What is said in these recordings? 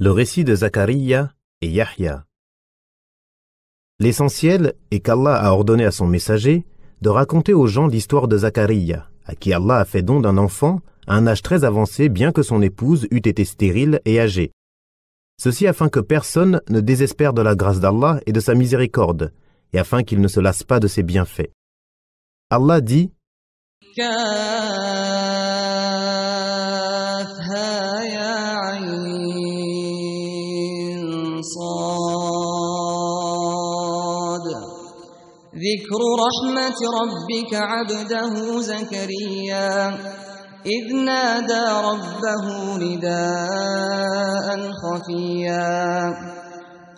Le récit de Zacharia et Yahya. L'essentiel est qu'Allah a ordonné à son messager de raconter aux gens l'histoire de Zacharia, à qui Allah a fait don d'un enfant à un âge très avancé bien que son épouse eût été stérile et âgée. Ceci afin que personne ne désespère de la grâce d'Allah et de sa miséricorde, et afin qu'il ne se lasse pas de ses bienfaits. Allah dit ذكر رحمة ربك عبده زكريا إذ نادى ربه نداء خفيا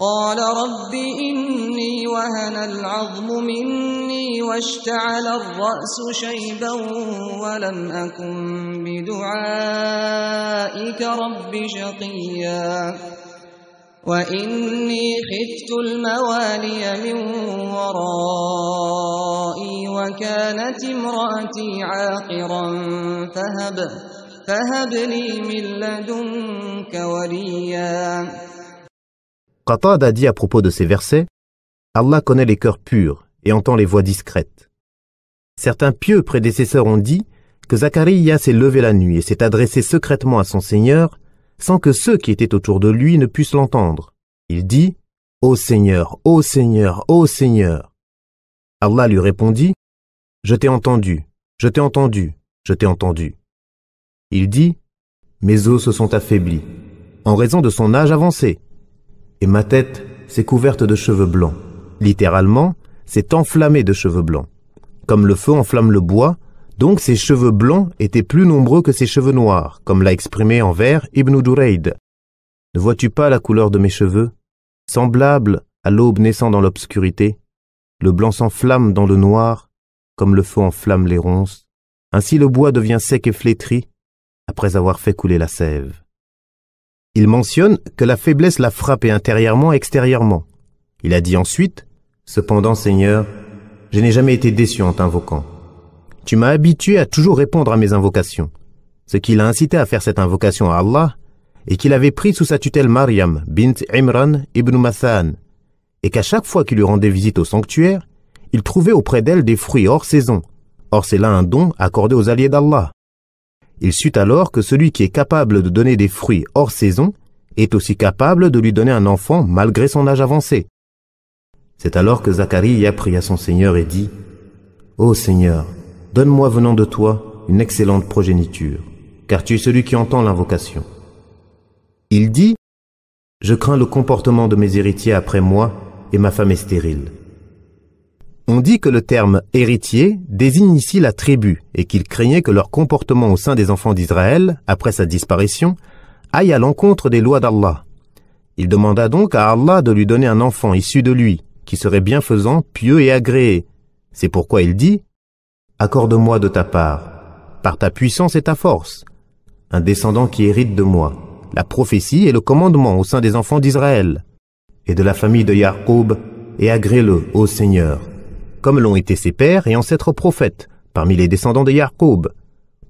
قال رب إني وهن العظم مني واشتعل الرأس شيبا ولم أكن بدعائك رب شقيا وإني خفت الموالي من ورائي وكانت امرأتي عاقرا فهب فهب لي من لدنك وليا Qatada dit à propos de ces versets Allah connaît les cœurs purs et entend les voix discrètes. Certains pieux prédécesseurs ont dit que Zacharia s'est levé la nuit et s'est adressé secrètement à son Seigneur sans que ceux qui étaient autour de lui ne puissent l'entendre. Il dit Ô Seigneur, ô Seigneur, ô Seigneur. Allah lui répondit Je t'ai entendu, je t'ai entendu, je t'ai entendu. Il dit Mes os se sont affaiblis en raison de son âge avancé et ma tête s'est couverte de cheveux blancs. Littéralement, c'est enflammé de cheveux blancs. Comme le feu enflamme le bois, donc ses cheveux blancs étaient plus nombreux que ses cheveux noirs, comme l'a exprimé en vers Ibn Durayd. Ne vois-tu pas la couleur de mes cheveux? Semblable à l'aube naissant dans l'obscurité, le blanc s'enflamme dans le noir, comme le feu enflamme les ronces. Ainsi le bois devient sec et flétri, après avoir fait couler la sève. Il mentionne que la faiblesse l'a frappé intérieurement et extérieurement. Il a dit ensuite, Cependant Seigneur, je n'ai jamais été déçu en t'invoquant. Tu m'as habitué à toujours répondre à mes invocations. Ce qui l'a incité à faire cette invocation à Allah et qu'il avait pris sous sa tutelle Mariam bint Imran ibn Mathan, et qu'à chaque fois qu'il lui rendait visite au sanctuaire, il trouvait auprès d'elle des fruits hors saison. Or c'est là un don accordé aux alliés d'Allah. Il sut alors que celui qui est capable de donner des fruits hors saison est aussi capable de lui donner un enfant malgré son âge avancé. C'est alors que Zacharie prie à son Seigneur et dit Ô Seigneur, donne-moi venant de toi une excellente progéniture, car tu es celui qui entend l'invocation. Il dit Je crains le comportement de mes héritiers après moi, et ma femme est stérile. On dit que le terme héritier désigne ici la tribu et qu'il craignait que leur comportement au sein des enfants d'Israël, après sa disparition, aille à l'encontre des lois d'Allah. Il demanda donc à Allah de lui donner un enfant issu de lui, qui serait bienfaisant, pieux et agréé. C'est pourquoi il dit Accorde-moi de ta part, par ta puissance et ta force, un descendant qui hérite de moi, la prophétie et le commandement au sein des enfants d'Israël, et de la famille de Yaqub, et agrée-le, ô Seigneur comme l'ont été ses pères et ancêtres prophètes, parmi les descendants de Yaqub.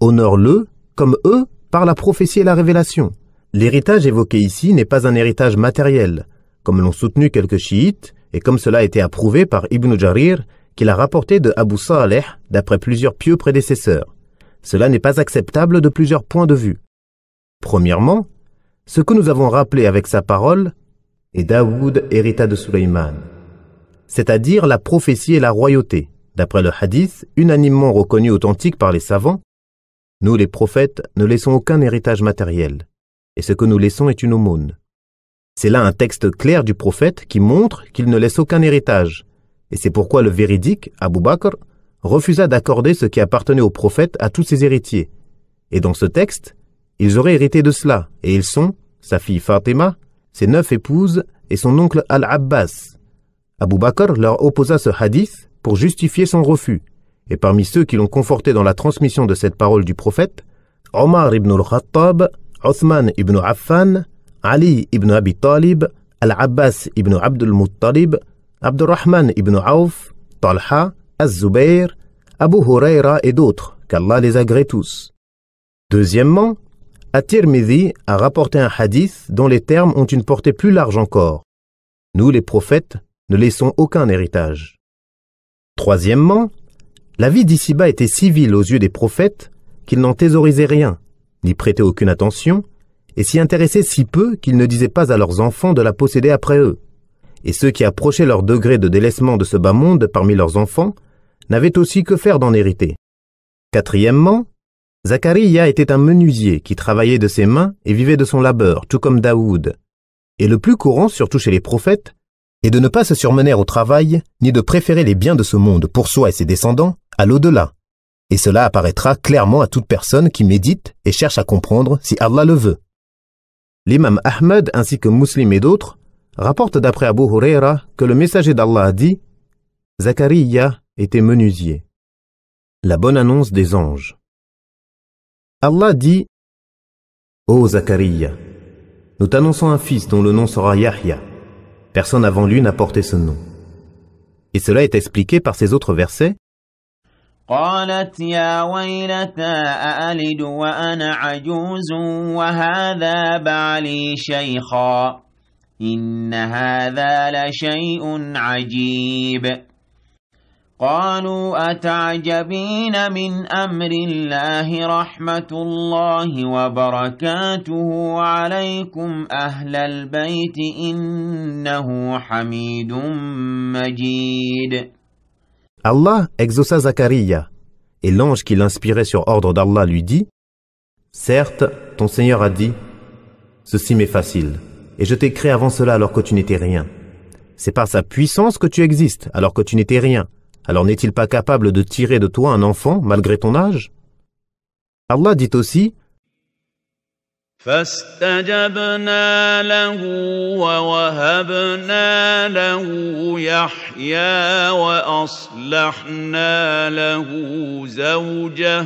Honore-le, comme eux, par la prophétie et la révélation. L'héritage évoqué ici n'est pas un héritage matériel, comme l'ont soutenu quelques chiites, et comme cela a été approuvé par Ibn Jarir, qu'il a rapporté de Abu Saleh d'après plusieurs pieux prédécesseurs. Cela n'est pas acceptable de plusieurs points de vue. Premièrement, ce que nous avons rappelé avec sa parole est Daoud hérita de Suleiman c'est-à-dire la prophétie et la royauté, d'après le hadith unanimement reconnu authentique par les savants. Nous, les prophètes, ne laissons aucun héritage matériel, et ce que nous laissons est une aumône. C'est là un texte clair du prophète qui montre qu'il ne laisse aucun héritage, et c'est pourquoi le véridique, Abu Bakr, refusa d'accorder ce qui appartenait au prophète à tous ses héritiers. Et dans ce texte, ils auraient hérité de cela, et ils sont sa fille Fatima, ses neuf épouses et son oncle Al-Abbas, Abu Bakr leur opposa ce hadith pour justifier son refus, et parmi ceux qui l'ont conforté dans la transmission de cette parole du prophète, Omar ibn al-Khattab, Othman ibn Affan, Ali ibn Abi Talib, Al-Abbas ibn Abdul Muttalib, Abdurrahman ibn Auf, Talha, Az-Zubayr, Abu Huraira et d'autres, qu'Allah les agrée tous. Deuxièmement, At-Tirmidhi a rapporté un hadith dont les termes ont une portée plus large encore. Nous, les prophètes, ne laissons aucun héritage. Troisièmement, la vie d'ici-bas était civile aux yeux des prophètes qu'ils n'en thésaurisaient rien, n'y prêtaient aucune attention, et s'y intéressaient si peu qu'ils ne disaient pas à leurs enfants de la posséder après eux. Et ceux qui approchaient leur degré de délaissement de ce bas monde parmi leurs enfants n'avaient aussi que faire d'en hériter. Quatrièmement, Zacharia était un menuisier qui travaillait de ses mains et vivait de son labeur, tout comme Daoud. Et le plus courant, surtout chez les prophètes, est de ne pas se surmener au travail, ni de préférer les biens de ce monde pour soi et ses descendants à l'au-delà. Et cela apparaîtra clairement à toute personne qui médite et cherche à comprendre si Allah le veut. L'imam Ahmed ainsi que Muslim et d'autres rapportent d'après Abu Huraira que le messager d'Allah a dit Zachariah était menuisier. La bonne annonce des anges. Allah dit Ô Zachariah, nous t'annonçons un fils dont le nom sera Yahya. Personne avant lui n'a porté ce nom. Et cela est expliqué par ces autres versets. قالت يا ويلتى أألد وأنا عجوز وهذا بعلي شيخا إن هذا لشيء عجيب قالوا أتعجبين من أمر الله رحمة الله وبركاته عليكم أهل البيت إنه حميد مجيد Allah exauça Zacharia, et l'ange qui l'inspirait sur ordre d'Allah lui dit Certes, ton Seigneur a dit Ceci m'est facile, et je t'ai créé avant cela alors que tu n'étais rien. C'est par sa puissance que tu existes alors que tu n'étais rien. Alors n'est-il pas capable de tirer de toi un enfant malgré ton âge Allah dit aussi فاستجبنا له ووهبنا له يحيى واصلحنا له زوجه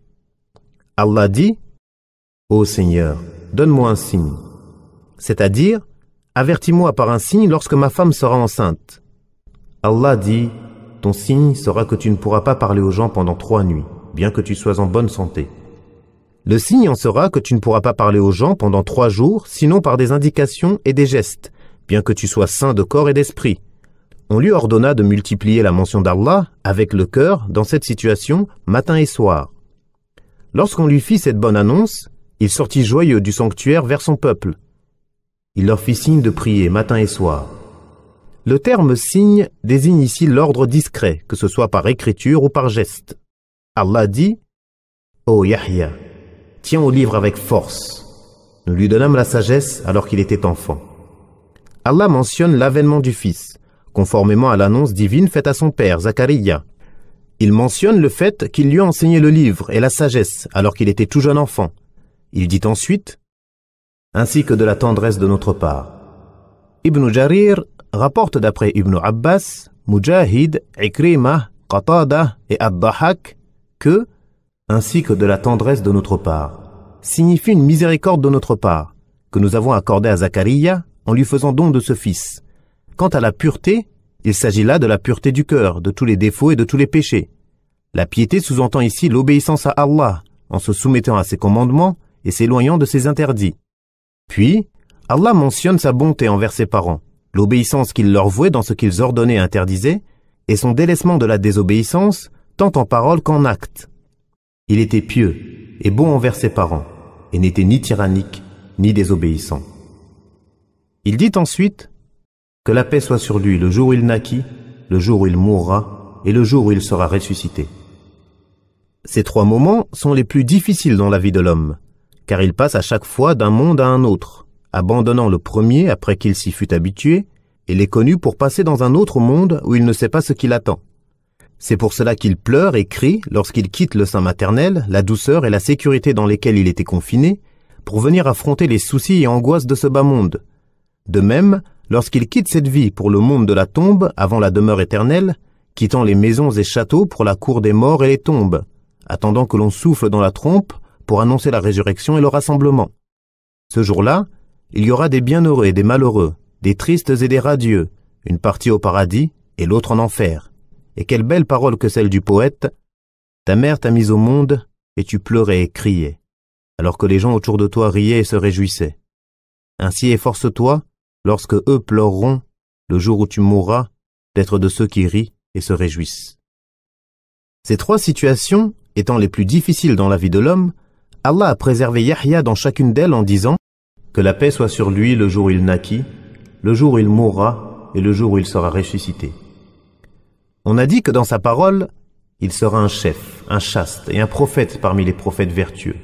Allah dit Ô Seigneur, donne-moi un signe. C'est-à-dire, avertis-moi par un signe lorsque ma femme sera enceinte. Allah dit Ton signe sera que tu ne pourras pas parler aux gens pendant trois nuits, bien que tu sois en bonne santé. Le signe en sera que tu ne pourras pas parler aux gens pendant trois jours, sinon par des indications et des gestes, bien que tu sois saint de corps et d'esprit. On lui ordonna de multiplier la mention d'Allah avec le cœur dans cette situation matin et soir. Lorsqu'on lui fit cette bonne annonce, il sortit joyeux du sanctuaire vers son peuple. Il leur fit signe de prier matin et soir. Le terme signe désigne ici l'ordre discret, que ce soit par écriture ou par geste. Allah dit Ô Yahya, tiens au livre avec force. Nous lui donnâmes la sagesse alors qu'il était enfant. Allah mentionne l'avènement du Fils, conformément à l'annonce divine faite à son père, Zacharia. Il mentionne le fait qu'il lui a enseigné le livre et la sagesse alors qu'il était tout jeune enfant. Il dit ensuite ainsi que de la tendresse de notre part. Ibn Jarir rapporte d'après Ibn Abbas, Mujahid, Ikrimah, Qatada et Ad-Dahak que ainsi que de la tendresse de notre part signifie une miséricorde de notre part que nous avons accordée à Zacharia en lui faisant don de ce fils. Quant à la pureté, il s'agit là de la pureté du cœur, de tous les défauts et de tous les péchés. La piété sous-entend ici l'obéissance à Allah, en se soumettant à ses commandements et s'éloignant de ses interdits. Puis, Allah mentionne sa bonté envers ses parents, l'obéissance qu'il leur vouait dans ce qu'ils ordonnaient et interdisaient, et son délaissement de la désobéissance, tant en parole qu'en acte. Il était pieux et bon envers ses parents, et n'était ni tyrannique ni désobéissant. Il dit ensuite que la paix soit sur lui le jour où il naquit, le jour où il mourra et le jour où il sera ressuscité. Ces trois moments sont les plus difficiles dans la vie de l'homme, car il passe à chaque fois d'un monde à un autre, abandonnant le premier après qu'il s'y fut habitué, et l'est connu pour passer dans un autre monde où il ne sait pas ce qui l'attend. C'est pour cela qu'il pleure et crie lorsqu'il quitte le sein maternel, la douceur et la sécurité dans lesquelles il était confiné, pour venir affronter les soucis et angoisses de ce bas monde. De même, lorsqu'il quitte cette vie pour le monde de la tombe avant la demeure éternelle, quittant les maisons et châteaux pour la cour des morts et les tombes, attendant que l'on souffle dans la trompe pour annoncer la résurrection et le rassemblement. Ce jour-là, il y aura des bienheureux et des malheureux, des tristes et des radieux, une partie au paradis et l'autre en enfer. Et quelle belle parole que celle du poète. Ta mère t'a mise au monde, et tu pleurais et criais, alors que les gens autour de toi riaient et se réjouissaient. Ainsi efforce-toi, lorsque eux pleureront, le jour où tu mourras, d'être de ceux qui rient et se réjouissent. Ces trois situations, étant les plus difficiles dans la vie de l'homme, Allah a préservé Yahya dans chacune d'elles en disant Que la paix soit sur lui le jour où il naquit, le jour où il mourra et le jour où il sera ressuscité. On a dit que dans sa parole, il sera un chef, un chaste et un prophète parmi les prophètes vertueux.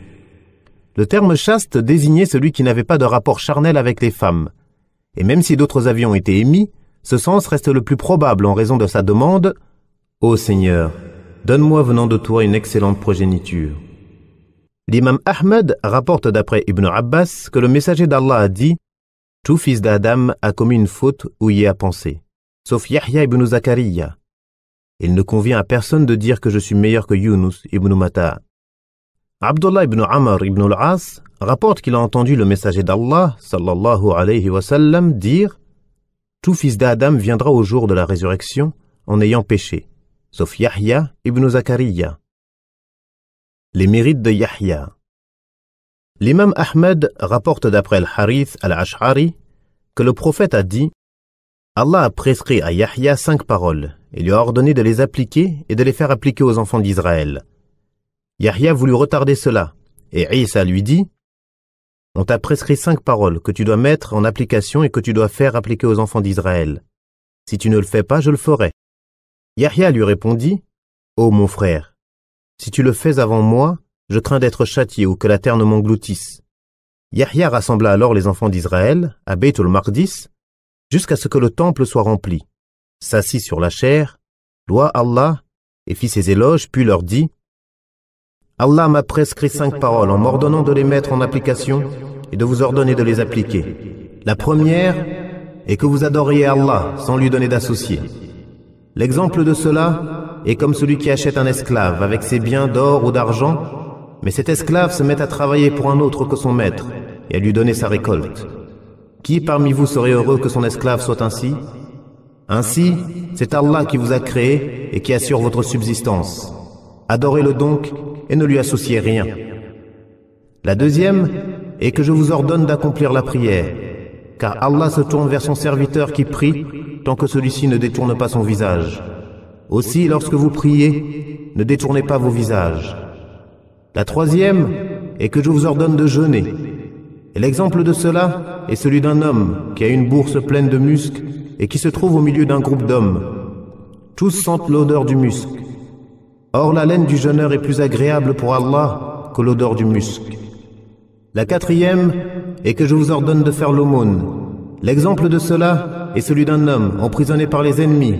Le terme chaste désignait celui qui n'avait pas de rapport charnel avec les femmes. Et même si d'autres avis ont été émis, ce sens reste le plus probable en raison de sa demande Ô Seigneur, donne-moi venant de toi une excellente progéniture. L'imam Ahmed rapporte d'après Ibn Abbas que le messager d'Allah a dit Tout fils d'Adam a commis une faute ou y a pensé, sauf Yahya ibn Zakariya. Il ne convient à personne de dire que je suis meilleur que Yunus ibn Mata. Abdullah ibn Amr ibn al-As rapporte qu'il a entendu le messager d'Allah dire Tout fils d'Adam viendra au jour de la résurrection en ayant péché, sauf Yahya ibn Zakariya. Les mérites de Yahya. L'imam Ahmed rapporte d'après Al-Harith al-Ash'ari que le prophète a dit Allah a prescrit à Yahya cinq paroles et lui a ordonné de les appliquer et de les faire appliquer aux enfants d'Israël. Yahya voulut retarder cela, et Isa lui dit On t'a prescrit cinq paroles que tu dois mettre en application et que tu dois faire appliquer aux enfants d'Israël. Si tu ne le fais pas, je le ferai. Yahya lui répondit Ô mon frère, si tu le fais avant moi, je crains d'être châtié ou que la terre ne m'engloutisse. Yahya rassembla alors les enfants d'Israël à Beitul Mardis jusqu'à ce que le temple soit rempli. S'assit sur la chair, loua Allah et fit ses éloges, puis leur dit Allah m'a prescrit cinq paroles en m'ordonnant de les mettre en application et de vous ordonner de les appliquer. La première est que vous adoriez Allah sans lui donner d'associé. L'exemple de cela est comme celui qui achète un esclave avec ses biens d'or ou d'argent, mais cet esclave se met à travailler pour un autre que son maître et à lui donner sa récolte. Qui parmi vous serait heureux que son esclave soit ainsi? Ainsi, c'est Allah qui vous a créé et qui assure votre subsistance. Adorez-le donc et ne lui associez rien. La deuxième est que je vous ordonne d'accomplir la prière, car Allah se tourne vers son serviteur qui prie tant que celui-ci ne détourne pas son visage. Aussi, lorsque vous priez, ne détournez pas vos visages. La troisième est que je vous ordonne de jeûner. Et l'exemple de cela est celui d'un homme qui a une bourse pleine de musc et qui se trouve au milieu d'un groupe d'hommes. Tous sentent l'odeur du musc. Or la laine du jeûneur est plus agréable pour Allah que l'odeur du musc. La quatrième est que je vous ordonne de faire l'aumône. L'exemple de cela est celui d'un homme emprisonné par les ennemis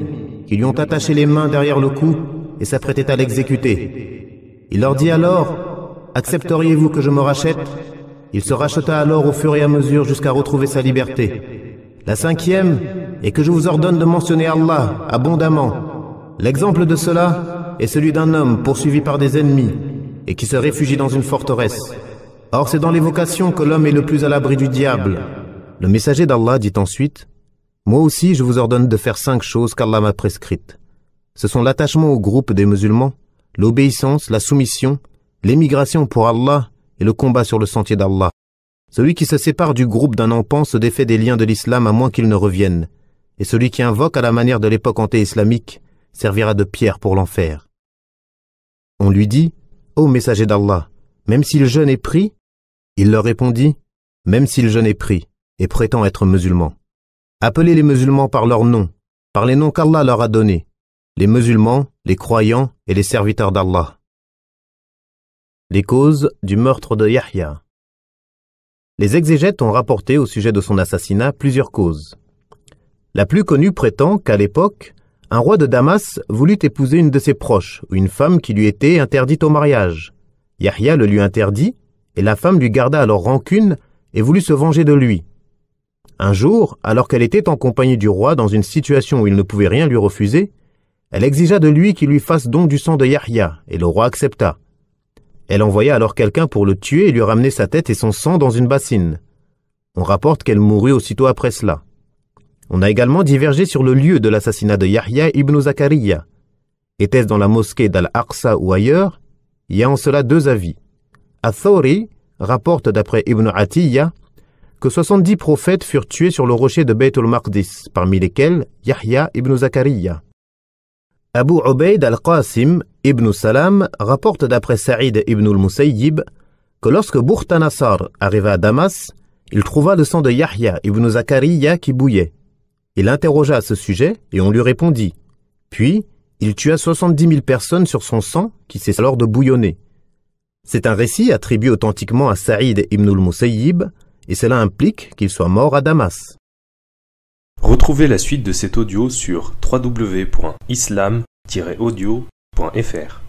qui lui ont attaché les mains derrière le cou et s'apprêtait à l'exécuter. Il leur dit alors, Accepteriez-vous que je me rachète? Il se racheta alors au fur et à mesure jusqu'à retrouver sa liberté. La cinquième est que je vous ordonne de mentionner Allah abondamment. L'exemple de cela est celui d'un homme poursuivi par des ennemis et qui se réfugie dans une forteresse. Or c'est dans l'évocation que l'homme est le plus à l'abri du diable. Le messager d'Allah dit ensuite, Moi aussi je vous ordonne de faire cinq choses qu'Allah m'a prescrites. Ce sont l'attachement au groupe des musulmans, l'obéissance, la soumission, l'émigration pour Allah et le combat sur le sentier d'Allah. Celui qui se sépare du groupe d'un enfant se défait des liens de l'islam à moins qu'il ne revienne, et celui qui invoque à la manière de l'époque anté-islamique servira de pierre pour l'enfer. On lui dit, Ô messager d'Allah, même si le jeûne est pris? Il leur répondit, Même si le jeûne est pris, et prétend être musulman. Appelez les musulmans par leurs noms, par les noms qu'Allah leur a donnés, les musulmans, les croyants et les serviteurs d'Allah. Les causes du meurtre de Yahya. Les exégètes ont rapporté au sujet de son assassinat plusieurs causes. La plus connue prétend qu'à l'époque, un roi de Damas voulut épouser une de ses proches une femme qui lui était interdite au mariage. Yahya le lui interdit et la femme lui garda alors rancune et voulut se venger de lui. Un jour, alors qu'elle était en compagnie du roi dans une situation où il ne pouvait rien lui refuser, elle exigea de lui qu'il lui fasse don du sang de Yahya, et le roi accepta. Elle envoya alors quelqu'un pour le tuer et lui ramener sa tête et son sang dans une bassine. On rapporte qu'elle mourut aussitôt après cela. On a également divergé sur le lieu de l'assassinat de Yahya ibn Zakariya. Était-ce dans la mosquée d'Al-Aqsa ou ailleurs? Il y a en cela deux avis. Athori rapporte d'après Ibn Atiyya que 70 prophètes furent tués sur le rocher de Beit al-Maqdis, parmi lesquels Yahya ibn Zakariya. Abu Ubaid al-Qasim ibn Salam rapporte d'après Saïd ibn al-Musayyib que lorsque Burtanassar arriva à Damas, il trouva le sang de Yahya ibn Zakariya qui bouillait. Il interrogea à ce sujet et on lui répondit. Puis, il tua 70 000 personnes sur son sang qui cessa alors de bouillonner. C'est un récit attribué authentiquement à Saïd ibn al-Musayyib et cela implique qu'il soit mort à Damas. Retrouvez la suite de cet audio sur www.islam-audio.fr.